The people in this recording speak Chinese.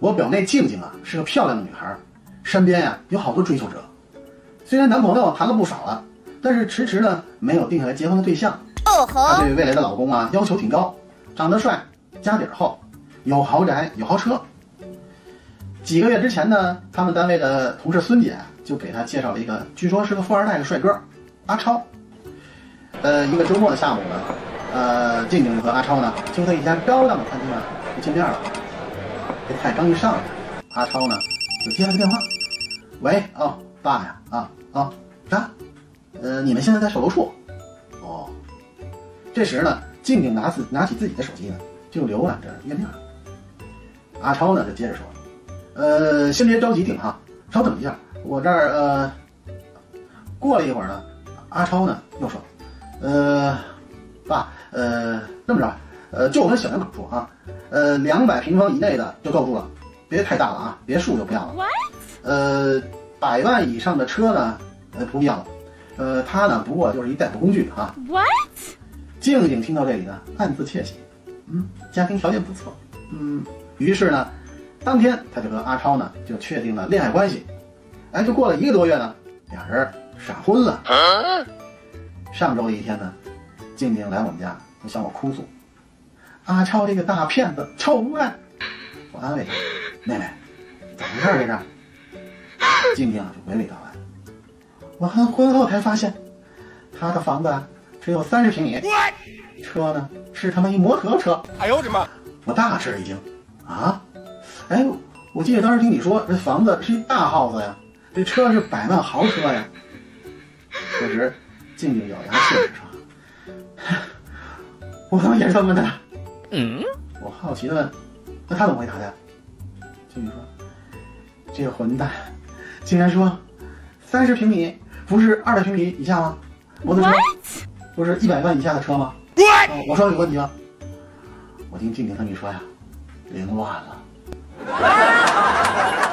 我表妹静静啊是个漂亮的女孩，身边呀有好多追求者。虽然男朋友谈了不少了，但是迟迟呢没有定下来结婚的对象。哦她对未来的老公啊要求挺高，长得帅，家底儿厚，有豪宅有豪车。几个月之前呢，他们单位的同事孙姐就给她介绍了一个，据说是个富二代的帅哥阿超。呃，一个周末的下午呢，呃，静静和阿超呢就在一家高档的餐厅啊就见面了。这菜刚一上来，阿超呢就接了个电话：“喂，哦，爸呀，啊啊，啥？呃，你们现在在售楼处？哦。”这时呢，静静拿起拿起自己的手机呢，就浏览着页面。阿超呢就接着说：“呃，先别着急订哈，稍等一下，我这儿呃。”过了一会儿呢，阿超呢又说：“呃，爸，呃，这么着，呃，就我们小两口住啊，呃，两百平方以内的就够住了，别太大了啊，别墅就不要了。呃，百万以上的车呢，呃，不必要了。呃，它呢，不过就是一代步工具啊。What？静静听到这里呢，暗自窃喜，嗯，家庭条件不错，嗯，于是呢，当天他就和阿超呢就确定了恋爱关系，哎，就过了一个多月呢，俩人闪婚了。上周的一天呢，静静来我们家就向我哭诉，阿超这个大骗子臭无赖。我安慰他，妹妹，怎么回事儿这是？静静啊就娓娓道来，我婚婚后才发现，他的房子啊只有三十平米，车呢是他妈一摩托车。哎呦我的妈！我大吃一惊，啊，哎，我记得当时听你说这房子是一大 house 呀，这车是百万豪车呀。这时，静静咬牙切齿说：“ 我他妈也是这么的。”嗯，我好奇的问：“那他怎么回答的？”静静说：“这个混蛋，竟然说三十平米不是二百平米以下吗？摩托车不是一百万以下的车吗？哦我说有问题吗？我听静静他们说呀，凌乱了。